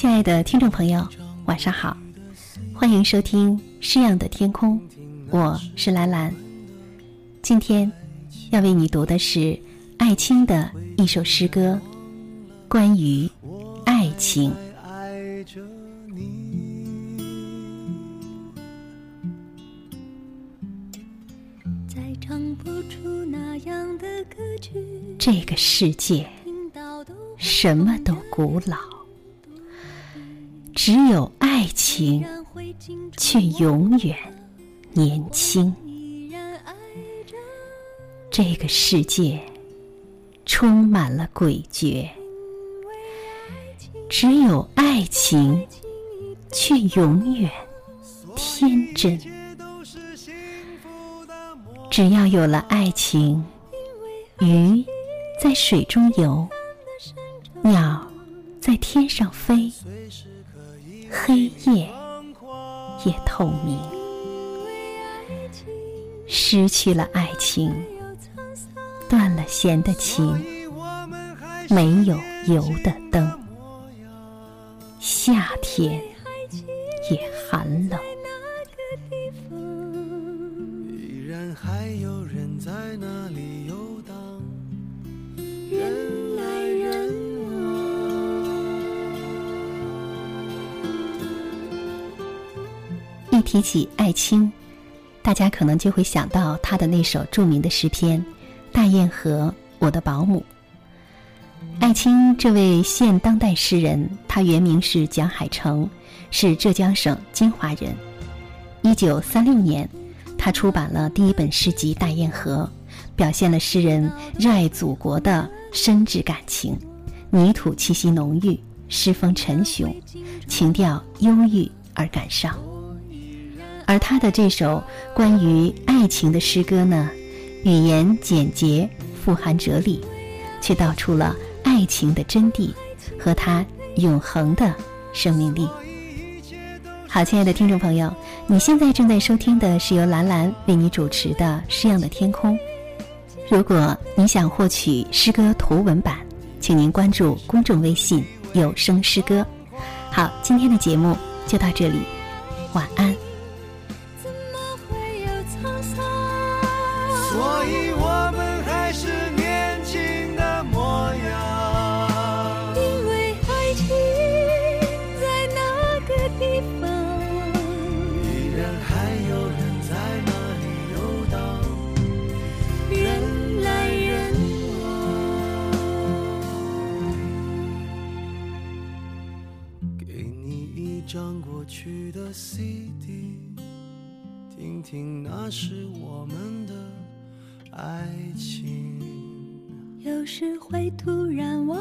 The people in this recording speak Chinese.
亲爱的听众朋友，晚上好，欢迎收听《诗样的天空》，我是兰兰。今天要为你读的是艾青的一首诗歌，关于爱情。这个世界什么都古老，只有爱情却永远年轻。这个世界充满了诡谲，只有爱情却永远天真。只要有了爱情，鱼在水中游，天上飞，黑夜也透明。失去了爱情，断了弦的琴，没有油的灯，夏天也寒冷。一提起艾青，大家可能就会想到他的那首著名的诗篇《大堰河我的保姆》。艾青这位现当代诗人，他原名是蒋海成，是浙江省金华人。一九三六年，他出版了第一本诗集《大堰河》，表现了诗人热爱祖国的深挚感情，泥土气息浓郁，诗风沉雄，情调忧郁而感伤。而他的这首关于爱情的诗歌呢，语言简洁，富含哲理，却道出了爱情的真谛和它永恒的生命力。好，亲爱的听众朋友，你现在正在收听的是由兰兰为你主持的《诗样的天空》。如果你想获取诗歌图文版，请您关注公众微信“有声诗歌”。好，今天的节目就到这里，晚安。我们还是年轻的模样。因为爱情在那个地方依然还有人在那里游荡？人来人往给你一张过去的 cd 听听那时我们的爱情。有时会突然忘